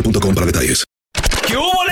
boostmobile.com para detalles.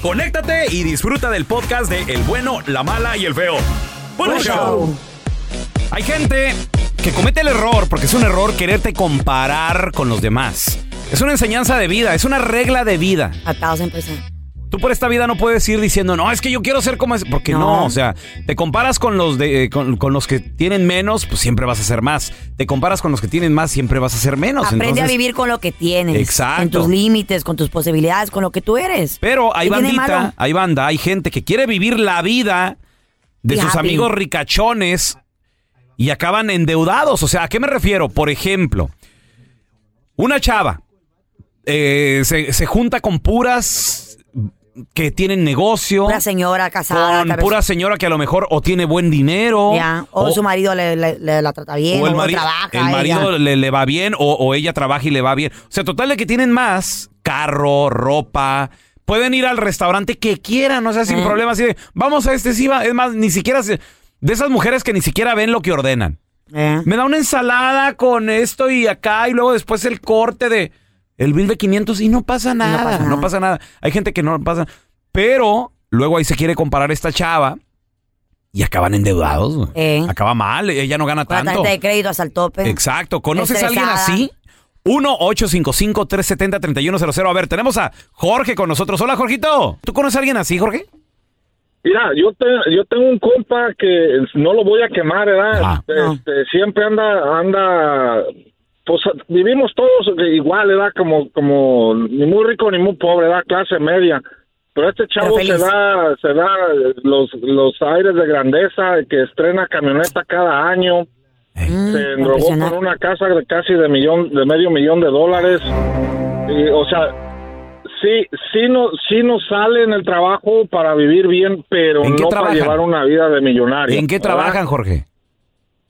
conéctate y disfruta del podcast de El bueno, la mala y el feo. Buen Buen show. show. Hay gente que comete el error, porque es un error quererte comparar con los demás. Es una enseñanza de vida, es una regla de vida. Atados en empezar. Tú por esta vida no puedes ir diciendo, no, es que yo quiero ser como es. Porque no, No. o sea, te comparas con los de, eh, con, con los que tienen menos, pues siempre vas a ser más. Te comparas con los que tienen más, siempre vas a ser menos. Aprende a vivir con lo que tienes. Exacto. En tus límites, con tus posibilidades, con lo que tú eres. Pero hay ¿Qué tiene bandita, hay banda, hay gente que quiere vivir la vida de sus happy. amigos ricachones y acaban endeudados. O sea, ¿a qué me refiero? Por ejemplo, una chava eh, se, se junta con puras que tienen negocio. Una señora casada. con tal vez- pura señora que a lo mejor o tiene buen dinero. Ya, O, su marido le, le- le la trata bien, o el, mari- trabaja. el marido ella. le, le va bien o, o ella trabaja y le va bien. O sea, total de que tienen más carro, ropa. Pueden ir al restaurante que quieran, o sea, sin Eh. problema. Así de, vamos a este, sí, va. Es más, ni siquiera... se- de esas mujeres que ni siquiera ven lo que ordenan. Eh. Me da una ensalada con esto y acá y luego después el corte de el bill de 500 y no pasa nada. pasa No pasa nada. Hay gente que no pasa. Pero luego ahí se quiere comparar esta chava y acaban endeudados. güey. Eh. Acaba mal, ella no gana Con la tanto. tarjeta de crédito hasta el tope. Exacto. ¿Conoces a alguien así? 1-855-370-3100. A ver, tenemos a Jorge con nosotros. Hola, Jorgito. ¿Tú conoces a alguien así, Jorge? Mira, yo te- yo tengo un compa que no lo voy a quemar, ¿verdad? Ajá. Este, siempre anda, anda, pues vivimos todos igual, ¿verdad? Como, como ni muy rico ni muy pobre, ¿verdad? Clase media. Pero este chavo se da, se da los, los aires de grandeza, que estrena camioneta cada año, Mm, se endrogó impresionante. con una casa de casi de millón, de medio millón de dólares. Y, o sea, sí, sí no, sí nos sale en el trabajo para vivir bien, pero ¿En qué no para llevar una vida de millonario. ¿En qué ¿verdad? trabajan, Jorge?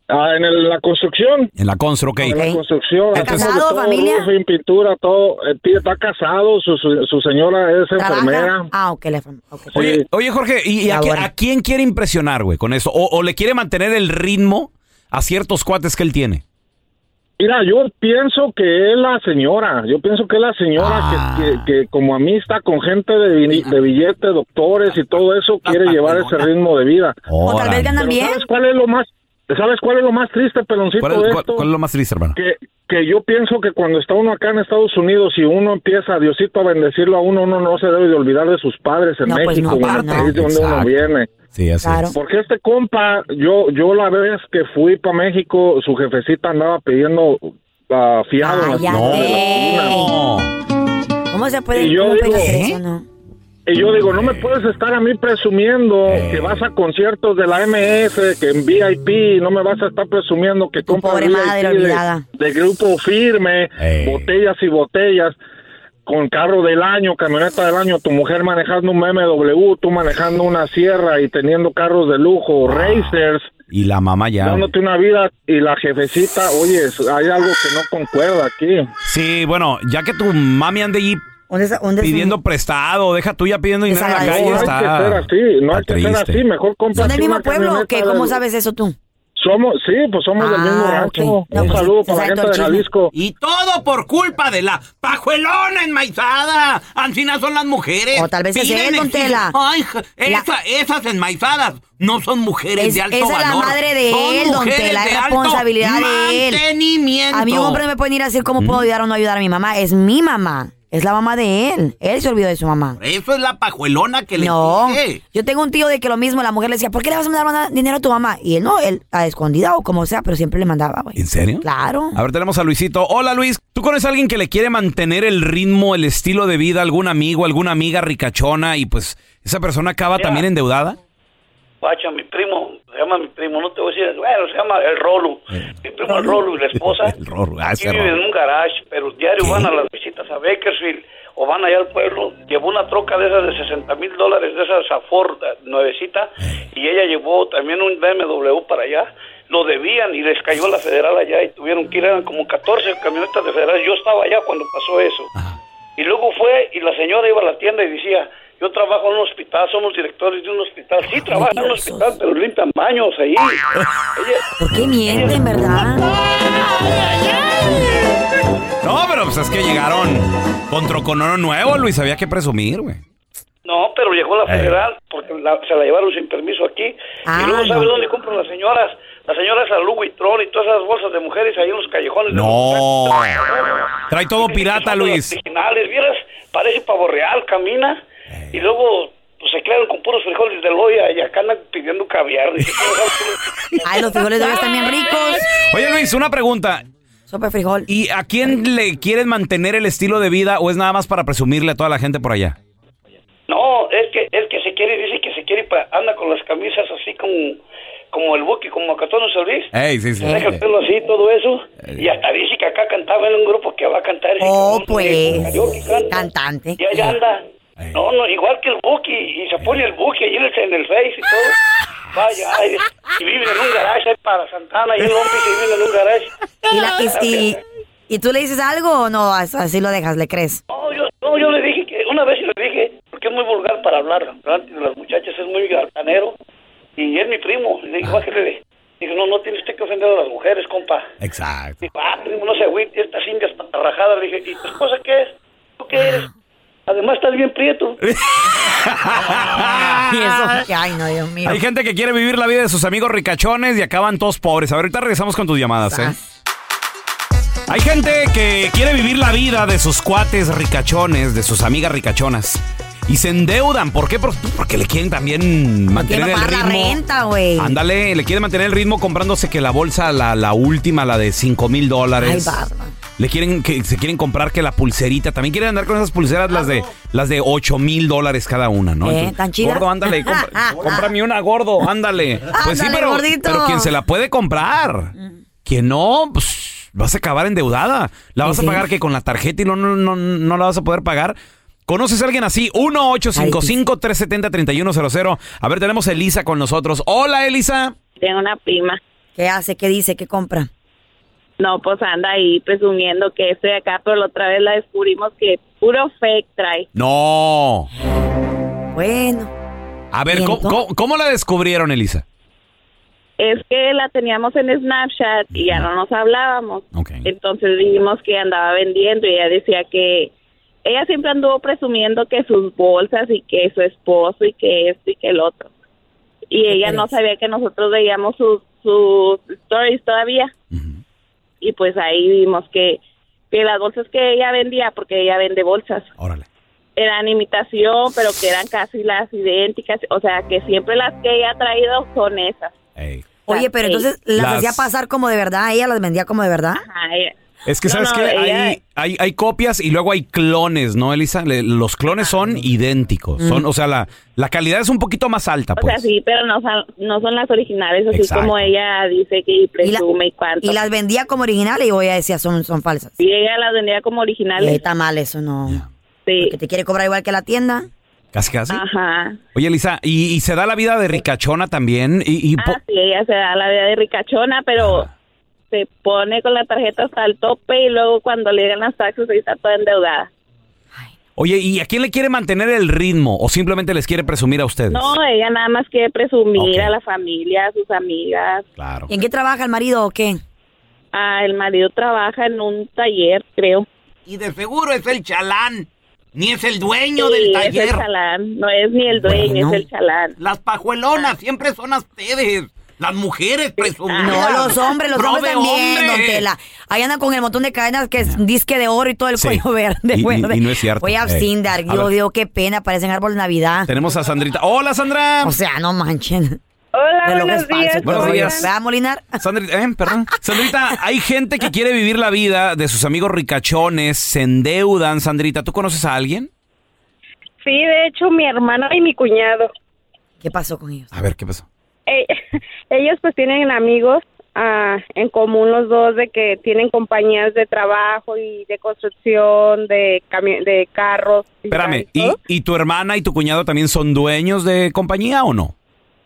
Ah, en el- la construcción. En la constru, ok. En la Ok. construcción. ¿Está hacemos casado, de todo, familia? roofing, pintura, todo. El tío está casado, su, su, su señora es enfermera. Ah, ok. le- ok. Sí. Oye, oye, Jorge, ¿y, y a, quién quiere impresionar, güey, con eso? O, o le quiere mantener el ritmo a ciertos cuates que él tiene? Mira, yo pienso que es la señora. Yo pienso que es la señora Ah. que, que, que como a mí está con gente de, vi- de billete, doctores y todo eso, quiere llevar ese ritmo de vida. O tal vez ganan bien. ¿Sabes cuál es lo más, sabes cuál es lo más triste, peloncito ¿Cuál es, de cuál- esto? cuál es lo más triste, hermano? que, que yo pienso que cuando está uno acá en Estados Unidos y uno empieza, Diosito, a bendecirlo a uno, uno no se debe de olvidar de sus padres en No, pues México, no, en el país de donde uno viene. Sí, así Claro. es. Porque este compa, yo yo la vez que fui para México, su jefecita andaba pidiendo ah, fiado Cállate. no. ¿Cómo se puede Y yo digo, ¿eh? eso, no? Y yo digo, no me puedes estar a mí presumiendo Eh. que vas a conciertos de la MS, que en VIP, no me vas a estar presumiendo que compras VIP de- olvidada. de, grupo firme, Eh. botellas y botellas. con carro del año, camioneta del año, tu mujer manejando un BMW, tú manejando una sierra y teniendo carros de lujo, racers, Y la mamá ya. dándote una vida y la jefecita, oye, hay algo que no concuerda aquí. Sí, bueno, ya que tu mami ande ahí ¿Dónde está- dónde es pidiendo prestado, deja tuya pidiendo dinero en la calle, No hay está. que ser así, no hay que ser así, mejor compra ¿Son del mismo pueblo o qué? ¿Cómo del- sabes eso tú? Somos, sí, pues somos del mismo Ah, rancho. ok. No, un pues, saludo se para la sabe gente de. Jalisco. Y todo por culpa de la pajuelona enmaizada. Ancina son las mujeres. O tal vez es él, don. Tela. Ay, La- esa- esas enmaizadas no son mujeres Es- de alto esa es la valor. madre de Son él, don mujeres Tela, es responsabilidad de él. Mantenimiento. A mí un hombre no me puede ir a decir cómo puedo ayudar o no ayudar a mi mamá. Es mi mamá. Es la mamá de él. Él se olvidó de su mamá. Eso es la pajuelona que le No, dije. yo tengo un tío de que lo mismo, la mujer le decía, ¿por qué le vas a mandar dinero a tu mamá? Y él no, él a escondida o como sea, pero siempre le mandaba, güey. ¿En serio? Claro. A ver, tenemos a Luisito. Hola, Luis. ¿Tú conoces a alguien que le quiere mantener el ritmo, el estilo de vida, algún amigo, alguna amiga ricachona y pues esa persona acaba Mira. también endeudada? Pacha, mi primo, se llama mi primo, no te voy a decir, bueno, se llama el Rolo. Mi primo el Rolo y la esposa. El Rolo, ah, ese viven en un garage, pero diario ¿Qué? van a las visitas a Bakersfield o van allá al pueblo. Llevó una troca de esas de 60 mil dólares, de esas a Ford, eh, nuevecita, y ella llevó también un BMW para allá. Lo debían y les cayó la federal allá y tuvieron que ir, eran como 14 camionetas de federal. Yo estaba allá cuando pasó eso. Y luego fue y la señora iba a la tienda y decía, yo trabajo en un hospital, somos directores de un hospital. Sí, trabaja en un hospital, pero limpian baños ahí. Ella- ¿Por qué mienten, verdad? No, pero pues es que llegaron con troconoro nuevo, Luis. Había que presumir, güey. no, pero llegó la Eh. federal porque la- se la llevaron sin permiso aquí. Ah, y luego, ¿sabe no. dónde compran las señoras? Las señoras a Louis Vuitton y todas esas bolsas de mujeres ahí en los callejones. de No. los- Trae todo pirata, Luis. Originales, vieras, parece pavo real, camina. Eh. Y luego pues, se quedan con puros frijoles de loya y acá andan pidiendo caviar. Ay, los frijoles de hoy están bien ricos. Oye, Luis, una pregunta. Sopa de frijol. ¿Y a quién le quieres mantener el estilo de vida o es nada más para presumirle a toda la gente por allá? No, es que es que se quiere, dice que se quiere, pa- anda con las camisas así como, como el Buki, como Acatón Solís. Ey, sí, sí. Deja el pelo así, todo eso. Y hasta dice que acá cantaba en un grupo que va a cantar. Oh, pues. Cantante. Y allá anda. No, no, igual que el Buki. Y se pone el Buki ahí en el, Face y todo. Vaya, ay, y vive en un garage ahí para Santana y el hombre que vive en un garage. ¿Y, la- y- y- y tú le dices algo o no? As- Así lo dejas, le crees. No, yo, no, yo le dije que una vez le dije, porque es muy vulgar para hablar, delante de las muchachas es muy altanero, y es mi primo, le dije, bájale. Dijo, no, no tiene usted que ofender a las mujeres, compa. Exacto. Dijo, ah, primo, no se agüite, estas indias patarrajadas. Le dije, ¿y tu esposa qué es? ¿Tú qué eres? Además estás bien prieto. Y eso, ay, no, Dios mío. Hay gente que quiere vivir la vida de sus amigos ricachones y acaban todos pobres. A ver, ahorita regresamos con tus llamadas, ¿eh? Hay gente que quiere vivir la vida de sus cuates ricachones, de sus amigas ricachonas. Y se endeudan. ¿Por qué? Por- Porque le quieren también mantener el pagar la ritmo. renta, güey. Ándale, le quieren mantener el ritmo comprándose que la bolsa, la, la última, la de 5 mil Ay, dólares. barba. Le quieren que se quieren comprar que la pulserita. También quieren andar con esas pulseras, las de las de 8 mil dólares cada una, ¿no? Eh, ¿tan chidas? Gordo, ándale, compra- cómprame una, gordo, ándale. Pues sí, pero, gordito. pero quien se la puede comprar. Quien no, pues vas a acabar endeudada. La vas sí. a pagar que con la tarjeta y no, no, no, no la vas a poder pagar. ¿Conoces a alguien así? 1-855-370-3100. A ver, tenemos a Elisa con nosotros. Hola, Elisa. Tengo una prima. ¿Qué hace? ¿Qué dice? ¿Qué compra? No, pues anda ahí presumiendo que estoy acá, pero la otra vez la descubrimos que puro fake trae. No. Bueno. A ver, ¿Y ¿cómo, entonces? cómo- cómo la descubrieron, Elisa? Es que la teníamos en Snapchat y ya no nos hablábamos. Entonces dijimos que andaba vendiendo y ella decía que ella siempre anduvo presumiendo que sus bolsas y que su esposo y que esto y que el otro. Y ¿Qué ella no sabía que nosotros veíamos sus, sus stories todavía. Y pues ahí vimos que, que las bolsas que ella vendía, porque ella vende bolsas, Órale. eran imitación, pero que eran casi las idénticas. O sea, que siempre las que ella ha traído son esas. Ey. Oye, pero entonces las, Las- hacía pasar como de verdad, ella las vendía como de verdad. Ajá, ella- Es que, No, ¿sabes no, qué? ella- Hay, hay, hay copias y luego hay clones, ¿no, Elisa? Le- los clones son idénticos. Son, o sea, la, la calidad es un poquito más alta, O pues. sea, sí, pero no son, no son las originales, así Exacto. como ella dice que Y, la- presume y, cuánto. y las vendía como originales y ella decía son, son falsas. Y ella las vendía como Y originales. está mal eso, no. Sí. Que te quiere cobrar igual que la tienda. Casi, casi. Ajá. Oye, Lisa, ¿y, y se da la vida de ricachona también? Y, y Ah, sí, ella se da la vida de ricachona, pero se pone con la tarjeta hasta el tope y luego cuando le llegan las taxas ahí está toda endeudada. Oye, ¿y a quién le quiere mantener el ritmo? ¿O simplemente les quiere presumir a ustedes? No, ella nada más quiere presumir a la familia, a sus amigas. Claro. ¿Y en qué trabaja el marido o qué? Ah, el marido trabaja en un taller, creo. Y de seguro es el chalán. Ni es el dueño Sí, del es el taller. chalán. No es ni el dueño, Bueno. es el chalán. Las pajuelonas siempre son a ustedes. Las mujeres presumidas. No, los hombres, los hombres también, hombre. don Tela. Ahí andan con el montón de cadenas que es disque de oro y todo el Sí. cuello verde. Y- y- verde. y no es cierto. Oye, Ey. Absindar, A yo digo, qué pena, parecen árbol de Navidad. Tenemos a Sandrita. ¡Hola, Sandra! O sea, no manchen. Hola, buenos días. Buenos días. ¿Verdad, Molinar? Sandrita, eh, perdón. Sandrita, hay gente que quiere vivir la vida de sus amigos ricachones, se endeudan. Sandrita, ¿tú conoces a alguien? Sí, de hecho, mi hermana y mi cuñado. ¿Qué pasó con ellos? A ver, ¿qué pasó? Eh, ellos pues tienen amigos ah, en común los dos de que tienen compañías de trabajo y de construcción, de, de carros. Espérame, ¿y, todo. ¿y tu hermana y tu cuñado también son dueños de compañía o no?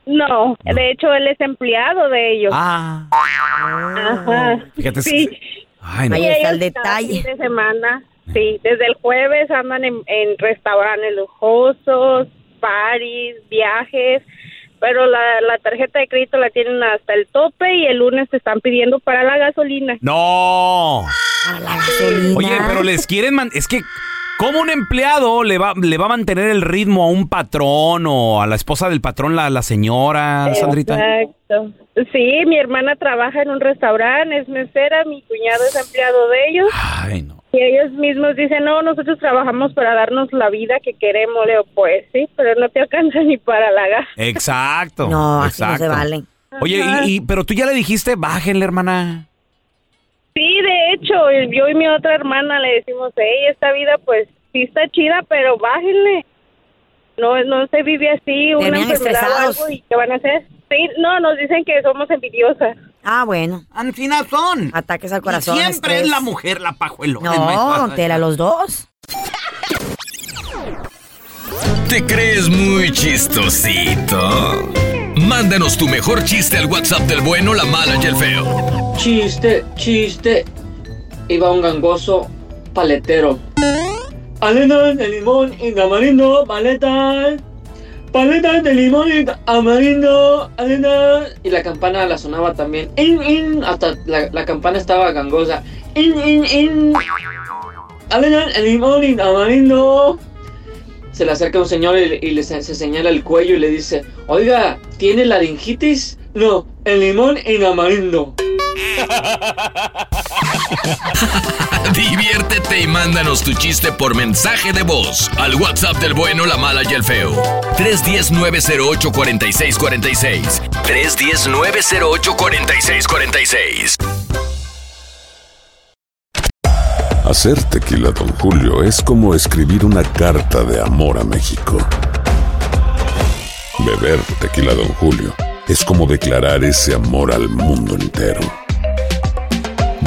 No, de hecho él es empleado de ellos. Ah, Ajá. fíjate. Sí. Ay, no. Ahí está el detalle. de semana, sí, desde el jueves andan en, en restaurantes lujosos, paris, viajes, pero la, la tarjeta de crédito la tienen hasta el tope y el lunes te están pidiendo para la gasolina. No. Para la gasolina. Oye, pero les quieren man- es que ¿cómo un empleado le va le va a mantener el ritmo a un patrón o a la esposa del patrón la, la señora, Sandrita? Exacto. Sí, mi hermana trabaja en un restaurante, es mesera, mi cuñado es empleado de ellos. Ay, no. Y ellos mismos dicen, no, nosotros trabajamos para darnos la vida que queremos. Leo, pues sí, pero no te alcanza ni para la gas. Exacto. No, así no exacto. se vale. Oye, Ajá. y, y- pero tú ya le dijiste, bájenle, hermana. Sí, de hecho, yo y mi otra hermana le decimos, hey, esta vida pues sí está chida, pero bájenle. No, no se vive así, una Terminan enfermedad o estresados. algo, ¿y qué van a hacer? Sí, no, nos dicen que somos envidiosas. Ah, bueno. Ancina son. Ataques al Y corazón. siempre estrés. es la mujer la pajuelona. No, maestro. Tela, los dos. ¿Te crees muy chistosito? Mándanos tu mejor chiste al WhatsApp del bueno, la mala y el feo. Chiste, chiste. Iba un gangoso paletero. Paletas de limón y tamarindo, paletas. Paletas de limón y tamarindo, paletas. Y la campana la sonaba también. In, in. Hasta la, campana estaba gangosa. In, in, in. De limón y tamarindo. Se le acerca un señor y, y le se, se señala el cuello y le dice, oiga, ¿tiene laringitis? No, el limón y tamarindo. Diviértete y mándanos tu chiste por mensaje de voz al WhatsApp del bueno, la mala y el feo. 310-908-4646. 310-908-4646. Hacer tequila, Don Julio, es como escribir una carta de amor a México. Beber tequila, Don Julio, es como declarar ese amor al mundo entero.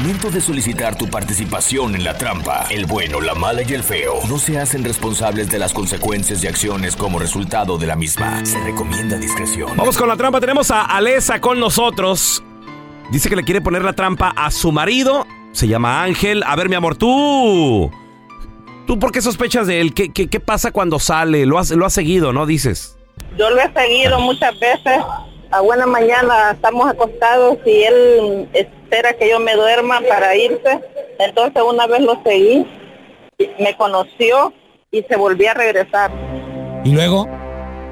Momento de solicitar tu participación en la trampa, el bueno, la mala y el feo no se hacen responsables de las consecuencias y acciones como resultado de la misma. Se recomienda discreción. Vamos con la trampa. Tenemos a Alesa con nosotros. Dice que le quiere poner la trampa a su marido. Se llama Ángel. A ver, mi amor, tú. ¿Tú por qué sospechas de él? ¿Qué, qué, qué pasa cuando sale? Lo has, lo has seguido, ¿no? Dices. Yo lo he seguido muchas veces. A buena mañana estamos acostados y él espera que yo me duerma para irse. Entonces una vez lo seguí, me conoció y se volvió a regresar. ¿Y luego?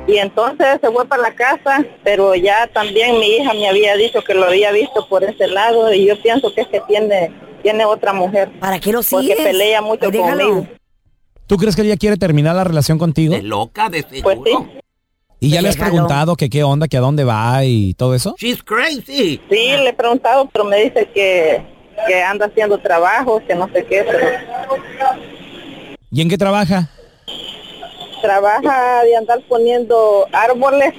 Y entonces se fue para la casa, pero ya también mi hija me había dicho que lo había visto por ese lado y yo pienso que es que tiene, tiene otra mujer. ¿Para qué lo Porque sigues? pelea mucho Ay, conmigo. ¿Tú crees que ella quiere terminar la relación contigo? loca de Pues sí. ¿Y ya le has preguntado que qué onda, que a dónde va y todo eso? She's crazy. Sí, le he preguntado, pero me dice que, que anda haciendo trabajo, que no sé qué, pero ¿Y en qué trabaja? trabaja de andar poniendo árboles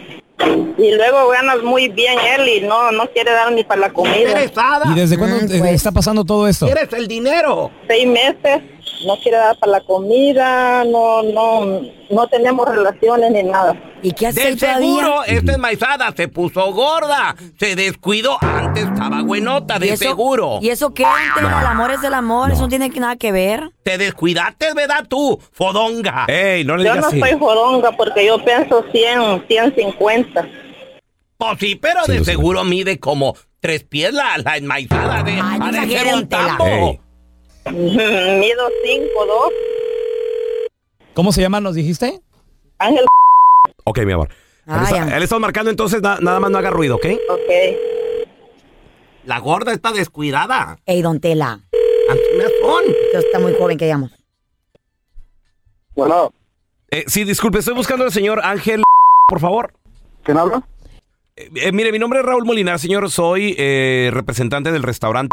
y luego gana muy bien él y no no quiere dar ni para la comida. ¿Y desde cuándo eh, está pasando todo esto? ¿Quieres el dinero? Seis meses, no quiere dar para la comida, no no no tenemos relaciones ni nada. ¿Y qué De seguro, esta enmaizada se puso gorda. Se descuidó. Antes estaba buenota, ¿Y de eso- seguro. ¿Y eso qué? Antes, El amor es el amor, eso no tiene nada que ver. Te descuidaste, ¿verdad tú, fodonga? Ey, no Yo no soy joronga porque yo pienso 100, 150. Pues sí, pero de seguro mide como tres pies la, la enmaizada. De, de ser un tambo. Ey. Mido 5, 2. ¿Cómo se llama, nos dijiste? Ángel. Ok, mi amor. Él Ay, está, él está marcando entonces, na- nada más no haga ruido, ¿ok? Ok. La gorda está descuidada. Ey, don Tela. Usted está muy joven, que digamos. Bueno. Eh, sí, disculpe, estoy buscando al señor Ángel, por favor. ¿Quién habla? Eh, mire, mi nombre es Raúl Molinar, señor. Soy eh, representante del restaurante.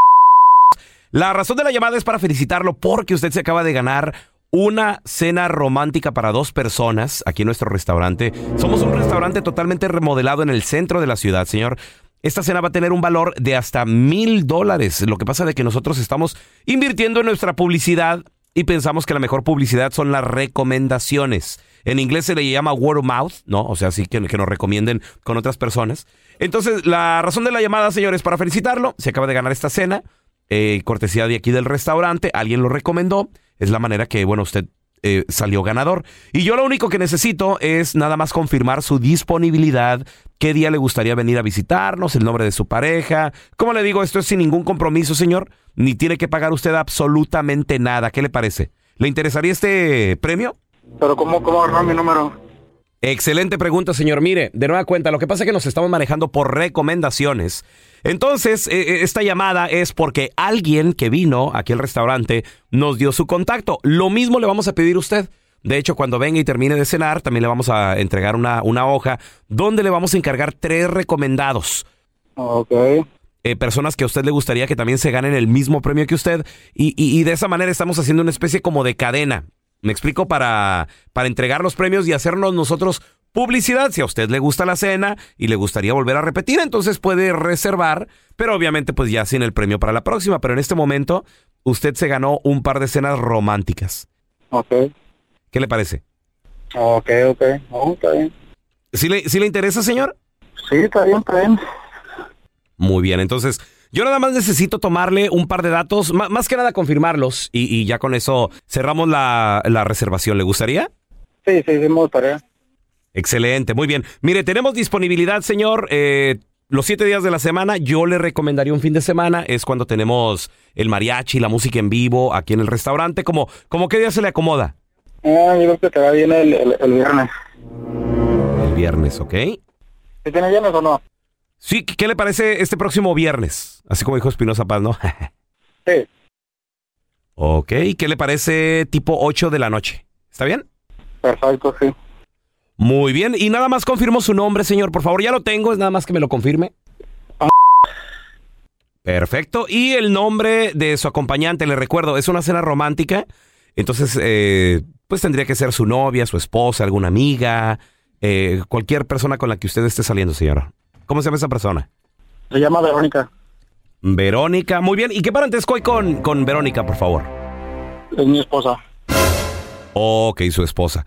La razón de la llamada es para felicitarlo porque usted se acaba de ganar una cena romántica para dos personas aquí en nuestro restaurante. Somos un restaurante totalmente remodelado en el centro de la ciudad, señor. Esta cena va a tener un valor de hasta mil dólares. Lo que pasa de que nosotros estamos invirtiendo en nuestra publicidad y pensamos que la mejor publicidad son las recomendaciones. En inglés se le llama word of mouth, ¿no? O sea, sí que, que nos recomienden con otras personas. Entonces, la razón de la llamada, señores, para felicitarlo. Se acaba de ganar esta cena, eh, cortesía de aquí del restaurante. Alguien lo recomendó. Es la manera que, bueno, usted eh, salió ganador. Y yo lo único que necesito es nada más confirmar su disponibilidad, qué día le gustaría venir a visitarnos, el nombre de su pareja. Como le digo, esto es sin ningún compromiso, señor, ni tiene que pagar usted absolutamente nada. ¿Qué le parece? ¿Le interesaría este premio? Pero ¿cómo, cómo agarrar mi número? Excelente pregunta, señor. Mire, de nueva cuenta, lo que pasa es que nos estamos manejando por recomendaciones. Entonces, eh, eh, esta llamada es porque alguien que vino aquí al restaurante nos dio su contacto. Lo mismo le vamos a pedir a usted. De hecho, cuando venga y termine de cenar, también le vamos a entregar una, una hoja donde le vamos a encargar tres recomendados. Ok. Eh, personas que a usted le gustaría que también se ganen el mismo premio que usted. Y, y- y de esa manera estamos haciendo una especie como de cadena. Me explico para, para entregar los premios y hacernos nosotros publicidad. Si a usted le gusta la cena y le gustaría volver a repetir, entonces puede reservar, pero obviamente pues ya sin el premio para la próxima. Pero en este momento usted se ganó un par de cenas románticas. Ok. ¿Qué le parece? Ok, ok. Oh, está bien. ¿Sí le, sí le interesa, señor? Sí, está bien, está bien. Muy bien, entonces yo nada más necesito tomarle un par de datos, más que nada confirmarlos y, y ya con eso cerramos la, la reservación. ¿Le gustaría? Sí, sí, sí, me gustaría. Excelente, muy bien. Mire, tenemos disponibilidad, señor. eh, los siete días de la semana, yo le recomendaría un fin de semana, es cuando tenemos el mariachi, la música en vivo aquí en el restaurante. ¿Cómo, cómo qué día se le acomoda? Ah, yo creo que te va bien el, el, el viernes. El viernes, ¿ok? ¿Sí tiene viernes o no? Sí, ¿qué qué le parece este próximo viernes? Así como dijo Espinosa Paz, ¿no? sí. Ok, ¿qué le parece tipo 8 de la noche? ¿Está bien? Perfecto, sí. Muy bien, y nada más confirmo su nombre, señor, por favor, ya lo tengo, es nada más que me lo confirme. Perfecto, y el nombre de su acompañante, le recuerdo, es una cena romántica, entonces, eh, pues tendría que ser su novia, su esposa, alguna amiga, eh, cualquier persona con la que usted esté saliendo, señor. ¿Cómo se llama esa persona? Se llama Verónica. Verónica, muy bien. ¿Y qué parentesco hay con, con Verónica, por favor? Es mi esposa. Ok, su esposa.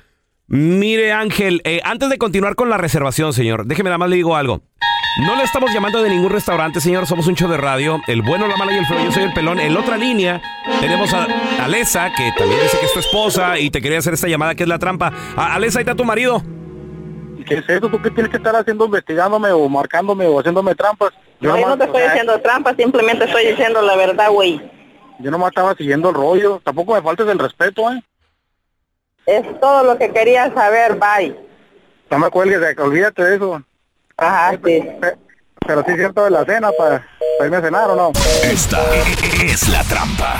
Mire, Ángel, eh, antes de continuar con la reservación, señor, déjeme nada más le digo algo. No le estamos llamando de ningún restaurante, señor. Somos un show de radio. El bueno, la mala y el feo. Yo soy el pelón. En la otra línea tenemos a Alesa, que también dice que es tu esposa y te quería hacer esta llamada que es la trampa. A- Alesa, ahí está tu marido. ¿Qué es eso? ¿Tú qué tienes que estar haciendo, investigándome o marcándome o haciéndome trampas? Yo no te estoy haciendo trampa, simplemente estoy diciendo la verdad, güey. Yo nomás estaba siguiendo el rollo. Tampoco me faltes el respeto, ¿eh? Es todo lo que quería saber, bye. No me cuelgues, que olvídate de eso. Ajá, sí. Pero sí es cierto de la cena para, para irme a cenar o no. Esta es la trampa.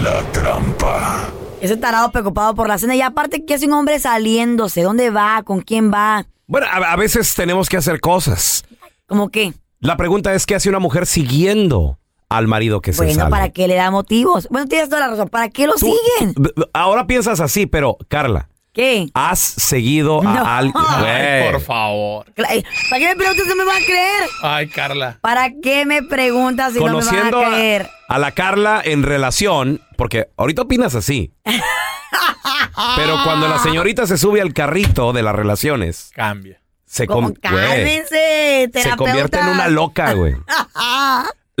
La trampa. Ese tarado preocupado por la cena. Y aparte, ¿qué hace un hombre saliéndose? ¿Dónde va? ¿Con quién va? Bueno, a, a veces tenemos que hacer cosas. ¿Cómo qué? La pregunta es, ¿qué hace una mujer siguiendo al marido que se Bueno, sale? ¿para qué le da motivos? Bueno, tienes toda la razón. ¿Para qué lo siguen? Ahora piensas así, pero, Carla, ¿Qué? ¿has seguido No. a alguien? Ay, por favor. Cla- ¿Para qué me preguntas si no me van a creer? Ay, Carla. ¿Para qué me preguntas si no me van Conociendo a a, creer? a la Carla en relación, porque ahorita opinas así, pero cuando la señorita se sube al carrito de las relaciones, Cambia. se, ¿Cómo? con- güey, Cálmense, se convierte en una loca, güey.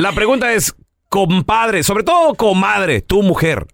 La pregunta es, compadre, sobre todo comadre, tu mujer,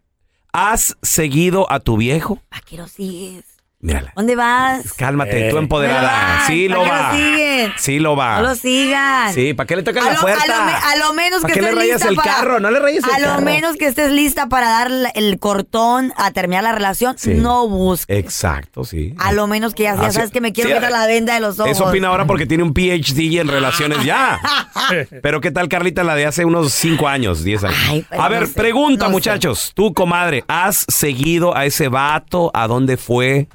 ¿has seguido a tu viejo? ¿Para qué lo sigues? Mírala. ¿Dónde vas? Cálmate, Eh. tú empoderada. Ay, Sí lo ¿para qué va. lo siguen? Sí lo va. No lo sigan. Sí, ¿para qué le tocan A la lo, puerta? a lo me- a lo menos ¿Para que qué le estés rayas lista el para- carro? No le rayes el A lo carro. menos que estés lista para dar la- el cortón a terminar la relación, Sí. no busques. Exacto, sí. A lo menos que ya, ya Ah, sí. sabes que me quiero Sí, quitar la venda de los ojos. Eso opina ahora porque tiene un PhD en relaciones ya. Pero ¿qué tal, Carlita, la de hace unos 5 años, 10 años? a ver, no sé, pregunta, no sé. muchachos. Tú, comadre, ¿has seguido a ese vato? ¿A dónde fue?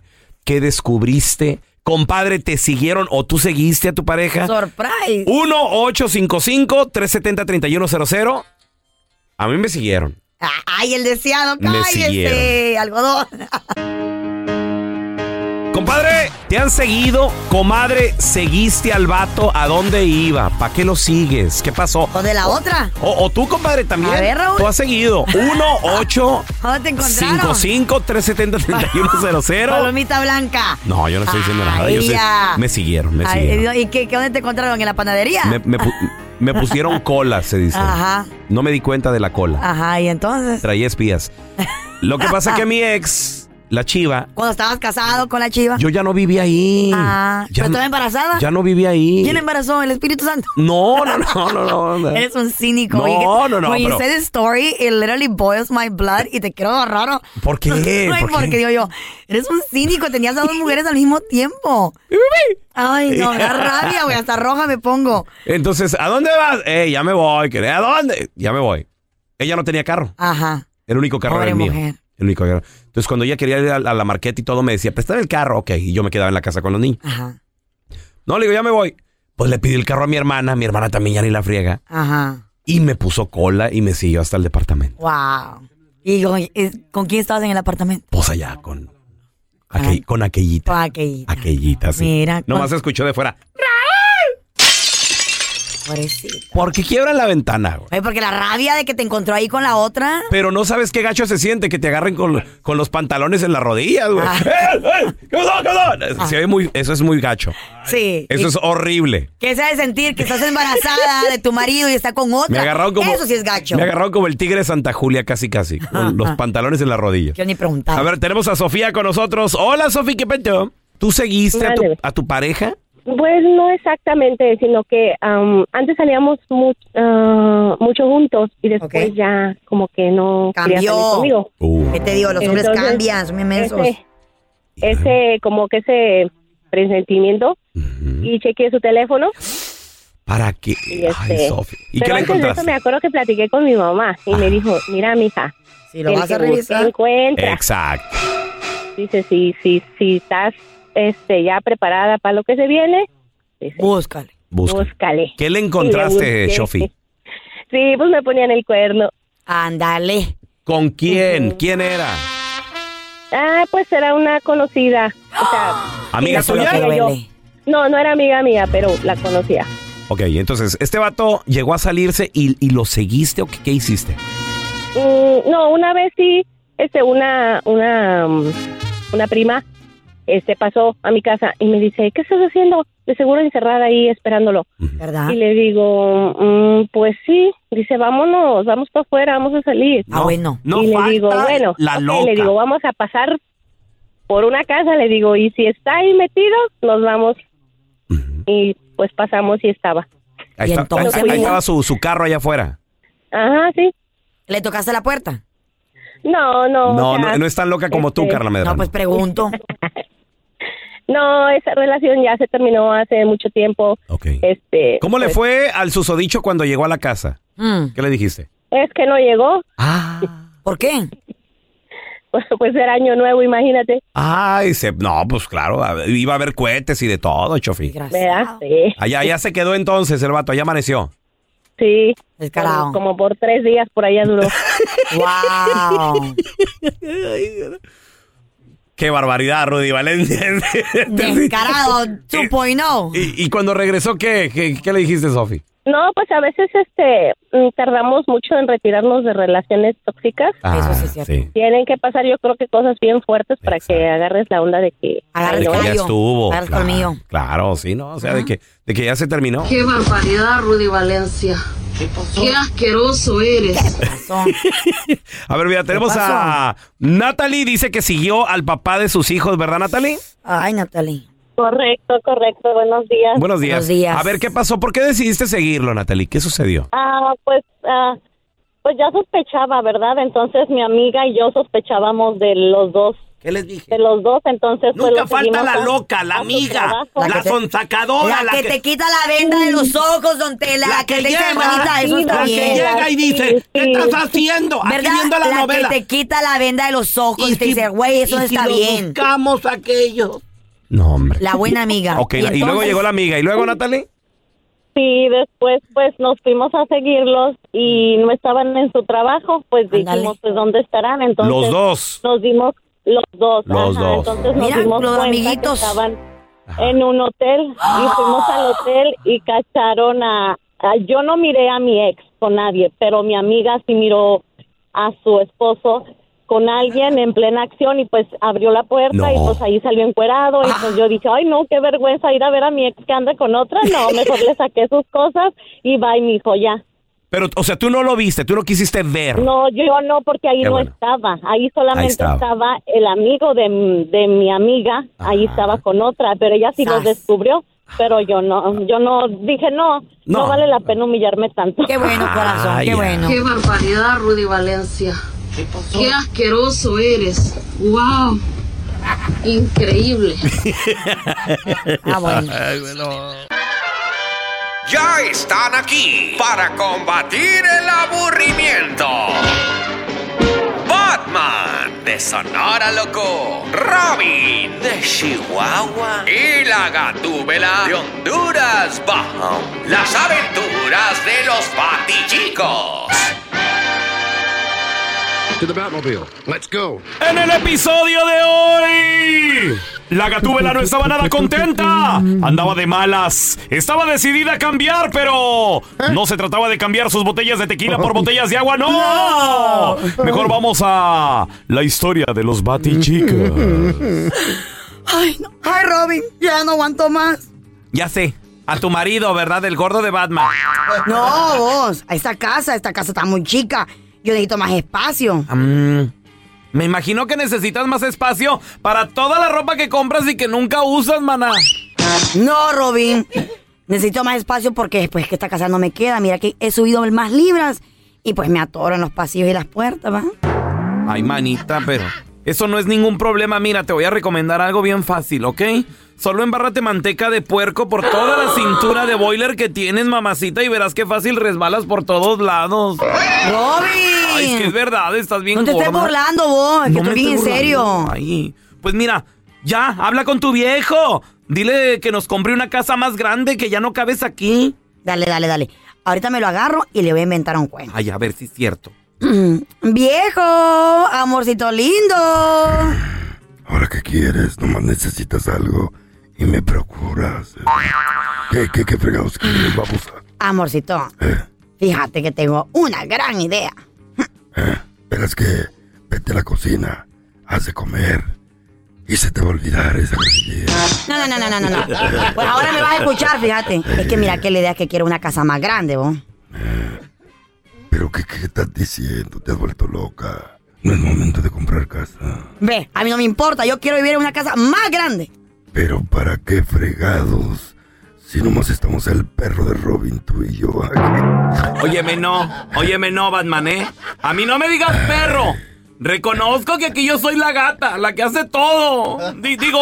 ¿Qué descubriste? Compadre, ¿te siguieron o tú seguiste a tu pareja? Surprise. 1-855-370-3100. A mí me siguieron. Ay, el deseado, cállese, algodón. Compadre, ¿te han seguido? Comadre, ¿seguiste al vato? ¿A dónde iba? ¿Para qué lo sigues? ¿Qué pasó? O de la otra. O, o tú, compadre, también. A ver, Raúl. Tú has seguido. 1 8 ¿Dónde te encontraron? 55 370 3100 Palomita blanca. No, yo no estoy diciendo nada. Ay, Yo sé- me siguieron, me Ay, siguieron. ¿Y qué, qué, dónde te encontraron? ¿En la panadería? Me, me pu- me pusieron cola, se dice. Ajá, No me di cuenta de la cola. ajá, y entonces, Traía espías. Lo que pasa que mi ex, la chiva, cuando estabas casado con la chiva. yo ya no vivía ahí. Ah, ya, ¿pero no- estaba embarazada? ya no vivía ahí. ¿Quién embarazó? ¿El Espíritu Santo? No, no, no, no, no. Eres un cínico. No, Oye, no, no, When you pero- say the story, it literally boils my blood y te quiero raro. ¿Por qué? ¿Por qué? porque digo yo, eres un cínico, tenías a dos mujeres al mismo tiempo. Ay, no, me da rabia, güey, hasta roja me pongo. Entonces, ¿a dónde vas? Eh, ya me voy. ¿A dónde? Ya me voy. Ella no tenía carro. Ajá. El único carro Pobre era el mío. El único. Entonces, cuando ella quería ir a, a la marqueta y todo, me decía, préstame el carro. Ok, y yo me quedaba en la casa con los niños. Ajá. No, le digo, ya me voy. Pues le pedí el carro a mi hermana. Mi hermana también ya ni la friega. Ajá. Y me puso cola y me siguió hasta el departamento. Wow. ¿Y con, es- con quién estabas en el apartamento? Pues allá con, aquel- con aquellita. Con aquellita. Aquellita, sí. Mira, Nomás con- escuchó de fuera. Pobrecito. ¿Por qué quiebran la ventana, güey? Ay, porque la rabia de que te encontró ahí con la otra. Pero no sabes qué gacho se siente que te agarren con, con los pantalones en las rodillas, güey. Ah. ¡Eh, eh! ¿Qué pasó, qué pasó? Se ve muy, eso es muy gacho. Sí. Eso es horrible. ¿Qué se ha de sentir que estás embarazada de tu marido y está con otra? Me agarraron como. Eso sí es gacho. Me agarraron como el tigre de Santa Julia, casi, casi. Con los pantalones en la rodilla. Yo ni preguntaba. A ver, tenemos a Sofía con nosotros. Hola, Sofía, ¿qué pedo? ¿Tú seguiste a tu, Vale. a tu pareja? Pues no exactamente, sino que am, antes salíamos mu- ah, mucho juntos y después ya como que no quería salir Cambió. conmigo. Uh. ¿Qué te digo? Los hombres Entonces, cambian, son bien mensos. Ese, ese, como que ese presentimiento y chequeé su teléfono ¿Para qué? y Ay, este, Sofía. ¿Y pero qué le antes de eso encontraste? me acuerdo que platiqué con mi mamá y me dijo, mira mija, Si lo el vas que a revisar. encuentra. Exacto. Dice, si, si, si estás este, ya preparada para lo que se viene, dice, búscale. Busca. búscale. ¿Qué le encontraste. Shofi? Sí, pues me ponían el cuerno. Ándale. ¿Con quién? ¿Quién era? Ah, pues era una conocida. O sea, ¿Amiga tuya? No, no era amiga mía, pero la conocía. Ok, entonces, este vato llegó a salirse y, y lo seguiste o qué, qué hiciste? Mm, no, una vez sí, este, una, una, mm, una prima, este, pasó a mi casa y me dice, ¿qué estás haciendo? De seguro encerrada ahí esperándolo. ¿Verdad? Y le digo, "Mm, pues sí. Dice, vámonos, vamos para afuera, vamos a salir. Ah, bueno. no y le digo, bueno, la ok", loca. le digo, vamos a pasar por una casa, le digo, y si está ahí metido, nos vamos. Y pues pasamos y estaba. Ahí, Y está- entonces, ahí- ahí estaba su, su carro allá afuera. Ajá, sí. ¿Le tocaste la puerta? No, no. No, o sea, no, no es tan loca como tú, este, Carla Medrano. No, pues pregunto. No, esa relación ya se terminó hace mucho tiempo. Ok. Este, ¿Cómo le pues, fue al susodicho cuando llegó a la casa? Mm, ¿Qué le dijiste? Es que no llegó. ¿Por qué? Pues, pues era año nuevo, imagínate. Ay, se, no, pues claro, iba a haber cohetes y de todo, Chofi. ¿Verdad? Sí. Allá, allá se quedó entonces el vato, allá amaneció. Sí. Descarado. Como, como por tres días por allá duró. ¡Wow! Qué barbaridad, Rudy Valencia. Descarado, 2.0. ¿Y, y cuando regresó, ¿qué? ¿Qué, qué le dijiste, Sofi? No, pues a veces este mm, tardamos mucho en retirarnos de relaciones tóxicas. Eso sí es cierto. Ah, sí. Tienen que pasar, yo creo que cosas bien fuertes para que agarres la onda de que Agarres De que ya estuvo. Claro, claro, sí, ¿no? O sea, de que, de que ya se terminó. Qué barbaridad, Rudy Valencia. Qué asqueroso eres. Pasó. A ver, mira, tenemos a Natalie, dice que siguió al papá de sus hijos, ¿verdad, Natalie? Ay, Natalie. Correcto, correcto. Buenos días. Buenos días. Buenos días. A ver, ¿qué pasó? ¿Por qué decidiste seguirlo, Natalie? ¿Qué sucedió? Ah, pues, ah, pues ya sospechaba, ¿verdad? Entonces mi amiga y yo sospechábamos de los dos, ¿Qué les dije? de los dos. Entonces, pues, Nunca lo falta la loca, la amiga, la, que te- sonsacadora, La que te quita la venda de los ojos, don Tela. La que te dice, hermanita, eso está la que bien. llega y dice, Sí, ¿qué sí. estás haciendo? Aquí ¿Verdad? viendo la, la novela. que te quita la venda de los ojos y, te si- dice, güey, eso y no si está lo bien. buscamos aquello. No, hombre. La buena amiga. Ok, y, luego entonces- llegó la amiga. ¿Y luego, Natalie? Sí, después pues nos fuimos a seguirlos y no estaban en su trabajo, pues dijimos pues dónde estarán, entonces Los dos. nos dimos los dos, Los ajá, dos. entonces nos Mira, dimos los amiguitos. que estaban en un hotel y fuimos al hotel y cacharon a, a- yo no miré a mi ex con nadie, pero mi amiga sí miró a su esposo con alguien en plena acción y pues abrió la puerta y pues ahí salió encuerado y pues yo dije, ay no, qué vergüenza ir a ver a mi ex que anda con otra, no, mejor le saqué sus cosas y va y mi hijo ya. Pero, o sea, tú no lo viste, tú no quisiste ver. No, yo no, porque ahí Qué no bueno. estaba. Ahí solamente Ahí estaba. estaba. el amigo de, de mi amiga. Ahí estaba con otra, pero ella sí lo descubrió. Pero yo no, yo no dije no, no, No. vale la pena humillarme tanto. Qué bueno, corazón, Ah, qué bueno. Qué barbaridad, Rudy Valencia. Qué asqueroso eres. Wow. Increíble. Ah, bueno. Ya están aquí para combatir el aburrimiento. Batman de Sonora Loco, Robin de Chihuahua y la Gatúbela de Honduras Bajo. Las aventuras de los Batichicos. To the Batmobile. Let's go. En el episodio de hoy, la gatúbela no estaba nada contenta. Andaba de malas. Estaba decidida a cambiar, pero no se trataba de cambiar sus botellas de tequila por botellas de agua, no. Mejor vamos a la historia de los batichicos. Ay, no. Ay, Robin, ya no aguanto más. Ya sé, a tu marido, ¿verdad? El gordo de Batman. No, vos, a esta casa, esta casa está muy chica. Yo necesito más espacio. Mm, me imagino que necesitas más espacio para toda la ropa que compras y que nunca usas, maná. No, Robin. Necesito más espacio porque después que esta casa no me queda. Mira que he subido más libras y pues me atoro en los pasillos y las puertas, ¿va? Ay, manita, pero eso no es ningún problema. Mira, te voy a recomendar algo bien fácil, ¿ok? Solo embárrate manteca de puerco por toda la cintura de boiler que tienes, mamacita, y verás qué fácil resbalas por todos lados. ¡Robin! Ay, es que es verdad, estás bien No te estés burlando vos, que No estoy bien en serio. Ay, pues mira, ya, habla con tu viejo. Dile que nos compre una casa más grande, que ya no cabes aquí. Dale, dale, dale. Ahorita me lo agarro y le voy a inventar un cuento. Ay, a ver si es cierto. Viejo, amorcito lindo. Ahora que quieres, nomás necesitas algo y me procuras. ¿Qué, qué, qué fregados quieres, babosa? Amorcito, fíjate que tengo una gran idea. Pero es que vete a la cocina, haz de comer y se te va a olvidar esa grosellera. No, no, no, no, no, no. Pues ahora me vas a escuchar, fíjate. Es que mira que la idea es que quiero una casa más grande, vos. ¿Pero qué, qué estás diciendo? Te has vuelto loca. No es momento de comprar casa. Ve, a mí no me importa, yo quiero vivir en una casa más grande. Pero ¿para qué fregados? Si nomás estamos el perro de Robin, tú y yo. Óyeme no, óyeme no, Batman, ¿eh? A mí no me digas perro. Reconozco que aquí yo soy la gata, la que hace todo. Di- digo,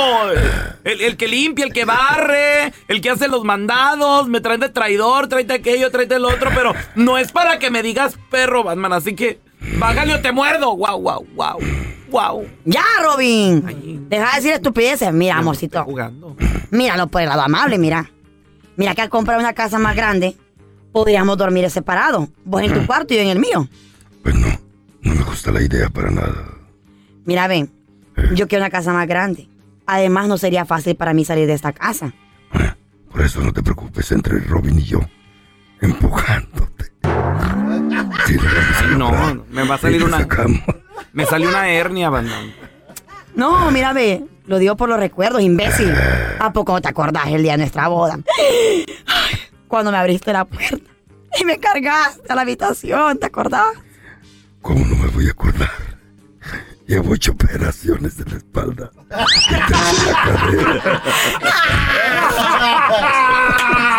el, el que limpia, el que barre, el que hace los mandados, me traen de traidor, tráete aquello, tráete el otro, pero no es para que me digas perro, Batman, así que bájale o te muerdo. Guau, guau, guau, guau. Ya, Robin. Deja de decir estupideces. Mira, amorcito. Míralo por el lado amable, mira. Mira que al comprar una casa más grande, podríamos dormir separados. Vos en tu cuarto y yo en el mío. No me gusta la idea para nada. Mira, ven, yo quiero una casa más grande. Además, no sería fácil para mí salir de esta casa. Por eso no te preocupes entre Robin y yo. Empujándote. Sí, lo vamos a No, me va a salir una. Me salió una hernia, Batman. No, mira, ve, lo digo por los recuerdos, imbécil. ¿A poco te acordás el día de nuestra boda? Cuando me abriste la puerta y me cargaste a la habitación, ¿te acordás? ¿Cómo no me voy a acordar? Llevo ocho operaciones de la espalda. Y tres en la cadera.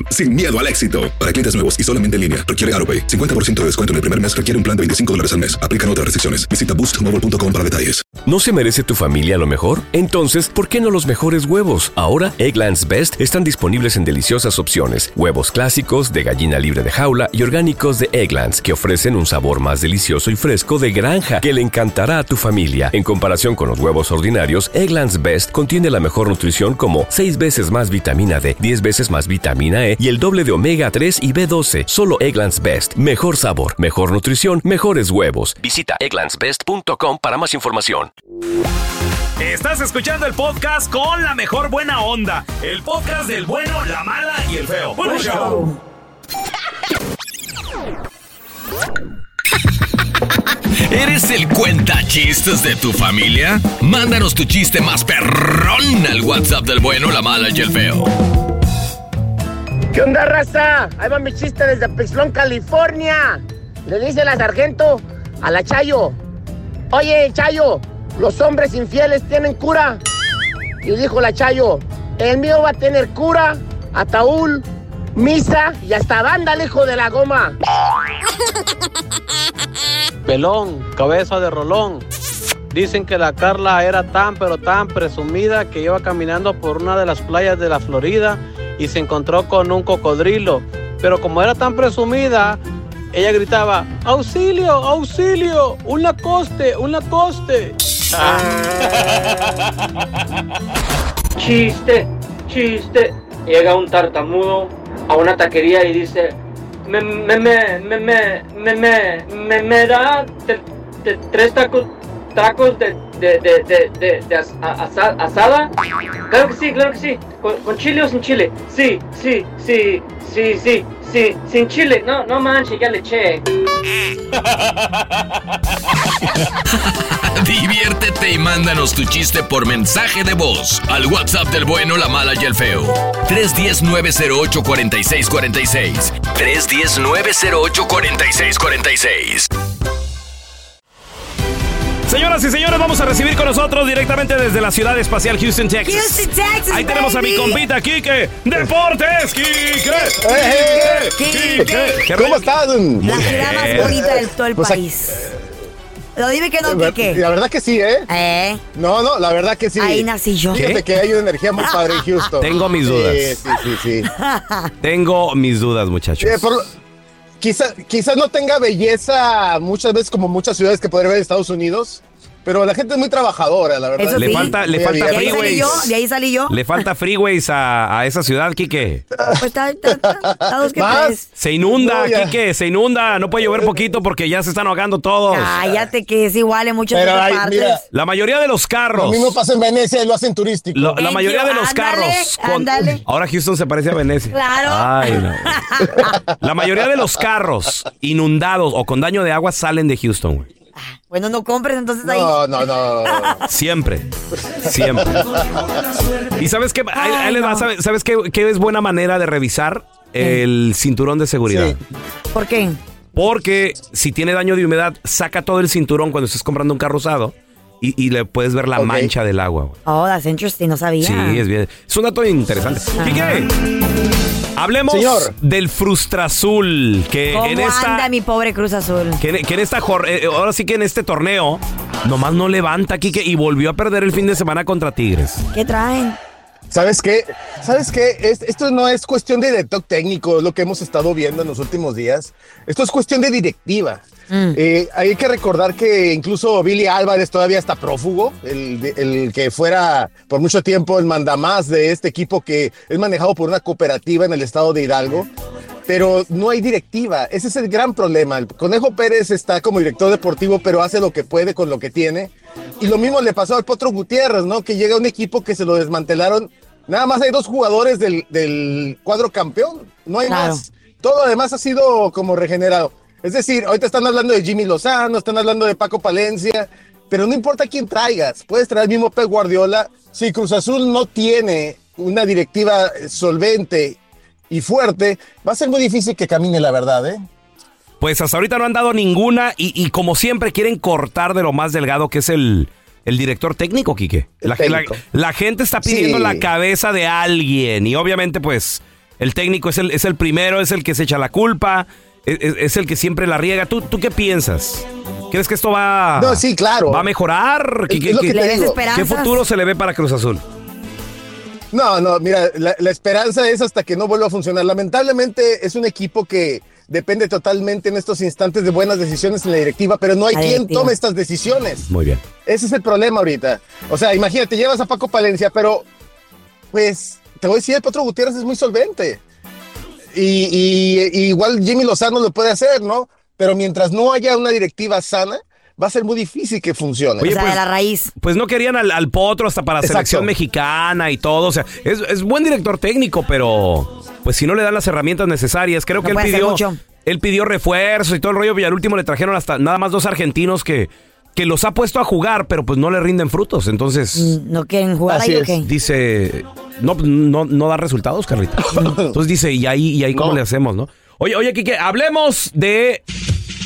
sin miedo al éxito. Para clientes nuevos y solamente en línea, requiere AroPay. 50% de descuento en el primer mes requiere un plan de 25 dólares al mes. Aplican otras restricciones. Visita boostmobile.com para detalles. ¿No se merece tu familia lo mejor? Entonces, ¿por qué no los mejores huevos? Ahora, Egglands Best están disponibles en deliciosas opciones. Huevos clásicos, de gallina libre de jaula y orgánicos de Egglands, que ofrecen un sabor más delicioso y fresco de granja que le encantará a tu familia. En comparación con los huevos ordinarios, Egglands Best contiene la mejor nutrición como 6 veces más vitamina D, 10 veces más vitamina E y el doble de omega 3 y B12. Solo Egglands Best. Mejor sabor, mejor nutrición, mejores huevos. Visita egglandsbest.com para más información. Estás escuchando el podcast con la mejor buena onda. El podcast del bueno, la mala y el feo. Bueno, show. ¿Eres el cuenta chistes de tu familia? Mándanos tu chiste más perrón al WhatsApp del bueno, la mala y el feo. ¿Qué onda, raza? Ahí va mi chiste desde Pixlón, California. Le dice la sargento a la Chayo. Oye, Chayo, ¿los hombres infieles tienen cura? Y dijo la Chayo, el mío va a tener cura, ataúd, misa y hasta banda, el hijo de la goma. Pelón, cabeza de rolón. Dicen que la Carla era tan pero tan presumida que iba caminando por una de las playas de la Florida y se encontró con un cocodrilo. Pero como era tan presumida, ella gritaba, auxilio, auxilio, un lacoste, un lacoste. Chiste, chiste. Llega un tartamudo a una taquería y dice, me, me, me, me, me, me, me, me, me da tres tacos, tacos de, de, de, de, de, asa- asada. Claro que sí, claro que sí. ¿Con, chile o sin chile? Sí, sí, sí, sí, sí, sí, sin chile. No, no manches, ya le eché. Diviértete y mándanos tu chiste por mensaje de voz al WhatsApp del bueno, la mala y el feo. 310-908-4646. 310-908-4646. Señoras y señores, vamos a recibir con nosotros directamente desde la ciudad espacial Houston, Texas. Houston, Texas, Ahí tenemos a mi compita Kike. Deportes, Kike. Eh, Kike. ¿Qué ¿Cómo rollo? están? La ciudad más bonita del todo el Pues país. Lo dime que no, Quique. la verdad que sí, ¿eh? ¿Eh? No, no, la verdad que sí. Ahí nací yo. Fíjate ¿Qué? que hay una energía muy padre en Houston. Tengo mis Sí, dudas. Sí, sí, sí. Tengo mis dudas, muchachos. Eh, por lo- quizá- quizás no tenga belleza muchas veces como muchas ciudades que podría ver en Estados Unidos, pero la gente es muy trabajadora, la verdad. Eso Le sí. falta, le Muy falta De ahí salí freeways. yo, de ahí salí yo. Le falta freeways a, a esa ciudad, Kike. Pues está, está, está, está dos que ¿Más? tres. Se inunda, No. Kike, se inunda. No puede llover poquito porque ya se están ahogando todos. Cállate que es igual en muchas Pero otras hay- partes. mira, La mayoría de los Lo carros. mismo pasa en Venecia y lo hacen turístico. lo- la mayoría you. de los Ándale, carros. con-. Ahora Houston se parece a Venecia. Claro. Ay, no. La mayoría de los carros inundados o con daño de agua salen de Houston, güey. Bueno, no compres entonces ahí. No, no, no. Siempre. Siempre. ¿Y sabes qué? Ahí, ahí les va. no. ¿Sabes, sabes qué, qué es buena manera de revisar el cinturón de seguridad? Sí. ¿Por qué? Porque si tiene daño de humedad, saca todo el cinturón cuando estés comprando un carro usado y, y le puedes ver la Ok. mancha del agua. güey. Oh, that's interesting, no sabía. Sí, es bien. Es un dato interesante. Quique, hablemos Señor. del Frustrazul. Que ¿Cómo en esta. anda mi pobre Cruz Azul? Que, en- que en esta jor- eh, ahora sí que en este torneo nomás no levanta Quique y volvió a perder el fin de semana contra Tigres. ¿Qué traen? ¿Sabes qué? ¿Sabes qué? Es- esto no es cuestión de director técnico, es lo que hemos estado viendo en los últimos días. Esto es cuestión de directiva. Eh, hay que recordar que incluso Billy Álvarez todavía está prófugo, el, el que fuera por mucho tiempo el mandamás de este equipo que es manejado por una cooperativa en el estado de Hidalgo. Pero no hay directiva, ese es el gran problema. El Conejo Pérez está como director deportivo, pero hace lo que puede con lo que tiene. Y lo mismo le pasó al Potro Gutiérrez, ¿no? Que llega un equipo que se lo desmantelaron. Nada más hay dos jugadores del, del cuadro campeón, no hay Claro. más. Todo además ha sido como regenerado. Es decir, ahorita están hablando de Jimmy Lozano, están hablando de Paco Palencia, pero no importa quién traigas, puedes traer al mismo Pep Guardiola. Si Cruz Azul no tiene una directiva solvente y fuerte, va a ser muy difícil que camine la verdad, ¿eh? Pues hasta ahorita no han dado ninguna y, y como siempre quieren cortar de lo más delgado que es el, el director técnico, Quique. La, técnico. la- la gente está pidiendo Sí. la cabeza de alguien y obviamente pues el técnico es el, es el primero, es el que se echa la culpa, es, es- es el que siempre la riega. ¿Tú, ¿Tú qué piensas? ¿Crees que esto va, No, sí, claro. va a mejorar? ¿Qué, Es- qué- es lo qué- que te ¿Le ves digo. esperanzas? qué futuro se le ve para Cruz Azul? No, no, mira, la, la esperanza es hasta que no vuelva a funcionar. Lamentablemente es un equipo que depende totalmente en estos instantes de buenas decisiones en la directiva, pero no hay quien tome estas decisiones. Muy bien. Ese es el problema ahorita. O sea, imagínate, llevas a Paco Palencia, pero pues te voy a decir, el Potro Gutiérrez es muy solvente. Y, y- y igual Jimmy Lozano lo puede hacer, ¿no? Pero mientras no haya una directiva sana, va a ser muy difícil que funcione. Oye, o sea, pues- de la raíz. Pues no querían al, al potro hasta para Exacto. selección mexicana y todo. O sea, es, es buen director técnico, pero pues si no le dan las herramientas necesarias, creo No que él pidió, mucho. él pidió refuerzos y todo el rollo. Y al último le trajeron hasta nada más dos argentinos que, que los ha puesto a jugar, pero pues no le rinden frutos. Entonces Mm, ¿No quieren jugar Así ahí o es. qué? dice, no, no, no da resultados, Carlita. Entonces dice, ¿y ahí, y ahí cómo le hacemos, no? Oye, oye, Kike, hablemos de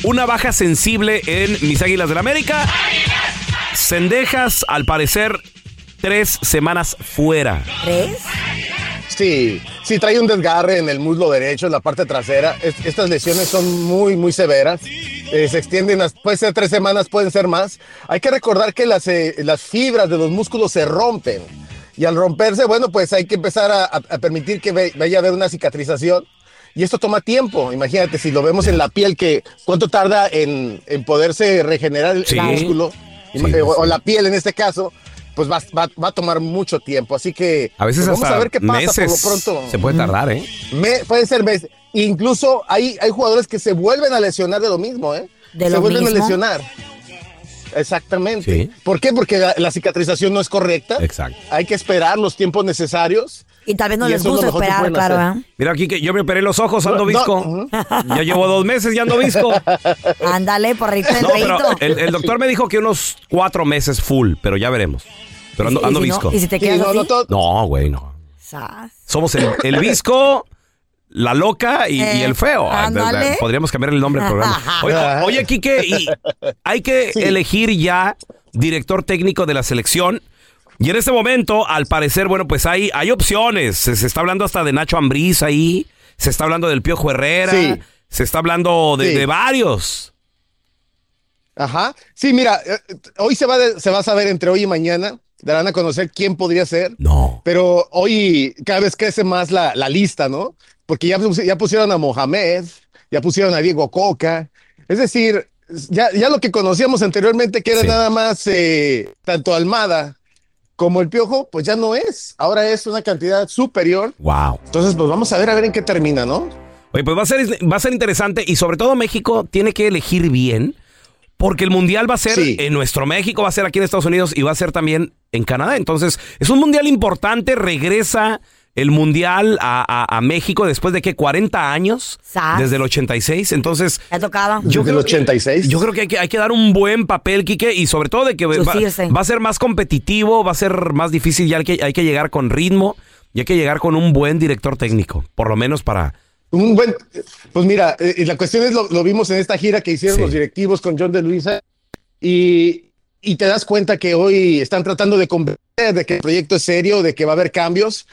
una baja sensible en mis Águilas del América. Cendejas, al parecer, tres semanas fuera. ¿Tres? Sí, sí, trae un desgarre en el muslo derecho, en la parte trasera. Es- estas lesiones son muy, muy severas. Eh, se extienden, a- puede ser tres semanas, pueden ser más. Hay que recordar que las, eh, las fibras de los músculos se rompen. Y al romperse, bueno, pues hay que empezar a, permitir que vaya a haber una cicatrización. Y esto toma tiempo. Imagínate, si lo vemos en la piel, que cuánto tarda en, en poderse regenerar el, Sí. el músculo, Sí, o, sí. o la piel en este caso, pues va, va- va a tomar mucho tiempo. Así que A veces pues vamos a ver qué pasa meses por lo pronto. se puede tardar, ¿eh? Me- puede ser meses. Incluso hay, hay jugadores que se vuelven a lesionar de lo mismo, ¿eh? ¿De se lo vuelven mismo? a lesionar. Exactamente. Sí. ¿Por qué? Porque la, la cicatrización no es correcta. Exacto. Hay que esperar los tiempos necesarios. Y tal vez no Y les es gusta que esperar, claro. ¿eh? Mira, Kike, yo me operé los ojos, ando No, visco. Ya llevo dos meses y ando visco. Ándale, porrito No, pero feito. el, el doctor me dijo que unos cuatro meses full, pero ya veremos. Pero ando, ¿Y ando si no? visco. ¿Y si te quedas no, así? güey, no. Sas. Somos el, el visco, la loca y, y el feo. Eh, ándale. Podríamos cambiar el nombre del programa. Oye, oye, Quique, y hay que elegir ya director técnico de la selección. Y en este momento, al parecer, bueno, pues hay, hay opciones. Se, se está hablando hasta de Nacho Ambriz ahí. Se está hablando del Piojo Herrera. Sí. Se está hablando de, Sí. de varios. Ajá. Sí, mira, eh, hoy se va, de- se va a saber entre hoy y mañana. Darán a conocer quién podría ser. No. Pero hoy cada vez crece más la, la lista, ¿no? Porque ya, ya pusieron a Mohamed, ya pusieron a Diego Coca. Es decir, ya, ya lo que conocíamos anteriormente, que era Sí. nada más eh, tanto Almada como el Piojo, pues ya no es. Ahora es una cantidad superior. Wow. Entonces, pues vamos a ver a ver en qué termina, ¿no? Oye, pues va a ser, va a ser interesante y sobre todo México tiene que elegir bien porque el mundial va a ser Sí. en nuestro México, va a ser aquí en Estados Unidos y va a ser también en Canadá. Entonces, es un mundial importante, regresa el mundial a, a- a México después de que 40 años, Sas. desde el 86. Entonces, Ya tocaba. Yo creo 86. yo creo que hay, que hay que dar un buen papel, Quique, y sobre todo de que va, a ser más competitivo, va a ser más difícil, ya hay que, hay que llegar con ritmo y hay que llegar con un buen director técnico, por lo menos para... Un buen, pues mira, eh, la cuestión es lo, lo vimos en esta gira que hicieron Sí. los directivos con John de Luisa y, y te das cuenta que hoy están tratando de convencer de que el proyecto es serio, de que va a haber cambios,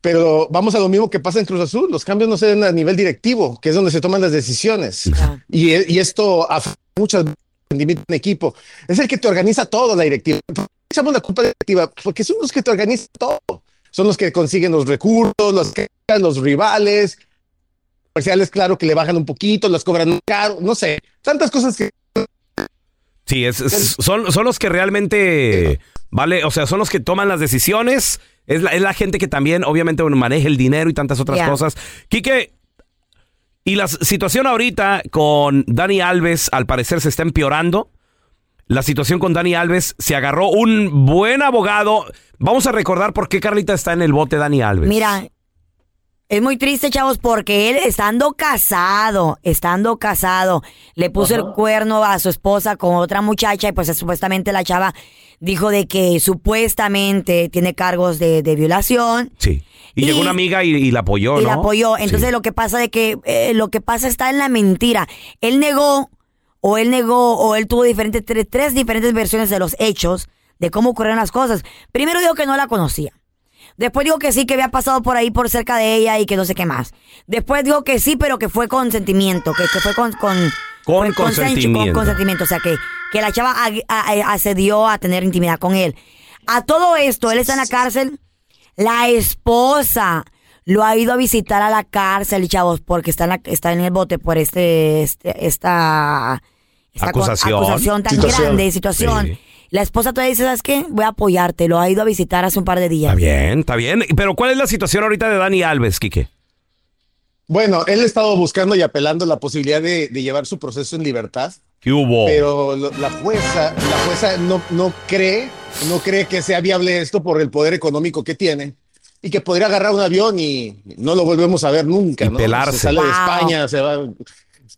pero vamos a lo mismo que pasa en Cruz Azul, los cambios no se dan a nivel directivo, que es donde se toman las decisiones y, y esto afecta mucho al rendimiento en equipo. Es el que te organiza todo la directiva. ¿Por qué echamos la culpa la directiva? Porque son los que te organizan todo. Son los que consiguen los recursos, los que los rivales, comerciales, claro que le bajan un poquito, los cobran caro, no sé, tantas cosas que Sí, es, es- son, son los que realmente, vale, o sea, son los que toman las decisiones. Es la, es la gente que también, obviamente, bueno, maneja el dinero y tantas otras cosas. Quique, y la situación ahorita con Dani Alves, al parecer, se está empeorando. La situación con Dani Alves se agarró un buen abogado. Vamos a recordar por qué Carlita está en el bote Dani Alves. Mira, es muy triste, chavos, porque él estando casado, estando casado, le puso el cuerno a su esposa con otra muchacha y pues supuestamente la chava dijo de que supuestamente tiene cargos de, de violación. Sí. Y, Y- llegó una amiga y, y la apoyó, y ¿no? la apoyó. Entonces Sí. lo que pasa de que eh, lo que pasa está en la mentira. Él negó o él negó o él tuvo diferentes tres, tres diferentes versiones de los hechos de cómo ocurrieron las cosas. Primero dijo que no la conocía. Después dijo que sí, que había pasado por ahí por cerca de ella y que no sé qué más. Después dijo que sí, pero que fue consentimiento, que, que fue con... Con, Con consentimiento. Con consentimiento, o sea, que, que la chava ag- a- a- accedió a tener intimidad con él. A todo esto, él está en la cárcel. La esposa lo ha ido a visitar a la cárcel, chavos, porque está en, la- está en el bote por este, este- esta, esta Acusación. acusación tan Situación. grande, situación. Sí. La esposa todavía dice, ¿sabes qué? Voy a apoyarte. Lo ha ido a visitar hace un par de días. Está bien, está bien. Pero ¿cuál es la situación ahorita de Dani Alves, Quique? Bueno, él ha estado buscando y apelando la posibilidad de, de llevar su proceso en libertad, ¿Qué hubo? pero lo- la jueza, la jueza no, no cree, no cree que sea viable esto por el poder económico que tiene y que podría agarrar un avión y no lo volvemos a ver nunca, Y ¿no? pelarse. Se sale de. España, se va.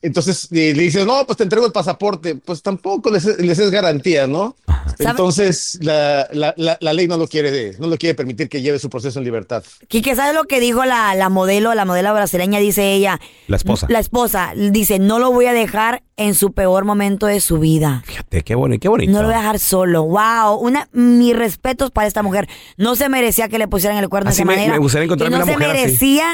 Entonces eh, le dices, no, pues te entrego el pasaporte. Pues tampoco les, les es garantía, ¿no? ¿Sabe? Entonces la, la- la- la ley no lo quiere, no lo quiere permitir que lleve su proceso en libertad. Quique, ¿sabes lo que dijo la, la modelo, la modelo brasileña? Dice ella. La esposa. La esposa dice, no lo voy a dejar en su peor momento de su vida. Fíjate, qué bonito, qué bonito. No lo voy a dejar solo. Wow. Una, mis respetos para esta mujer. No se merecía que le pusieran el cuerno Así de esa me- manera. me gustaría encontrarme que no una se mujer así. merecía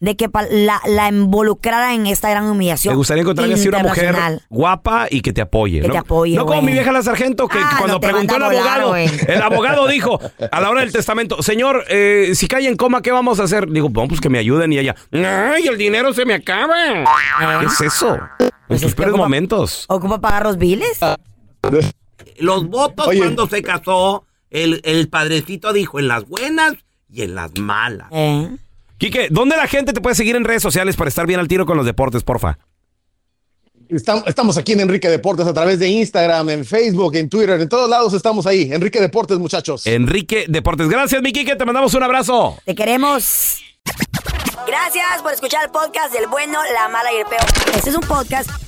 de que la, la involucrara en esta gran humillación. Me gustaría encontrarme así una mujer guapa y que te apoye. Que ¿no? te apoye, No como güey. mi vieja la sargento, que Ah, cuando no preguntó el manda a volar, abogado, güey. el abogado dijo a la hora del testamento, señor, eh, si cae en coma, ¿qué vamos a hacer? Digo, bueno, pues que me ayuden y ella, ¡ay, el dinero se me acaba! ¿Qué es eso? En Pues es que peores ocupa- momentos. ¿Ocupa pagar los biles? Los votos Oye. cuando se casó, el, el padrecito dijo en las buenas y en las malas. Eh. Quique, ¿dónde la gente te puede seguir en redes sociales para estar bien al tiro con los deportes, porfa? Estam- Estamos aquí en Enrique Deportes a través de Instagram, en Facebook, en Twitter, en todos lados estamos ahí. Enrique Deportes, muchachos. Enrique Deportes. Gracias, mi Quique. Te mandamos un abrazo. Te queremos. Gracias por escuchar el podcast del bueno, la mala y el peor. Este es un podcast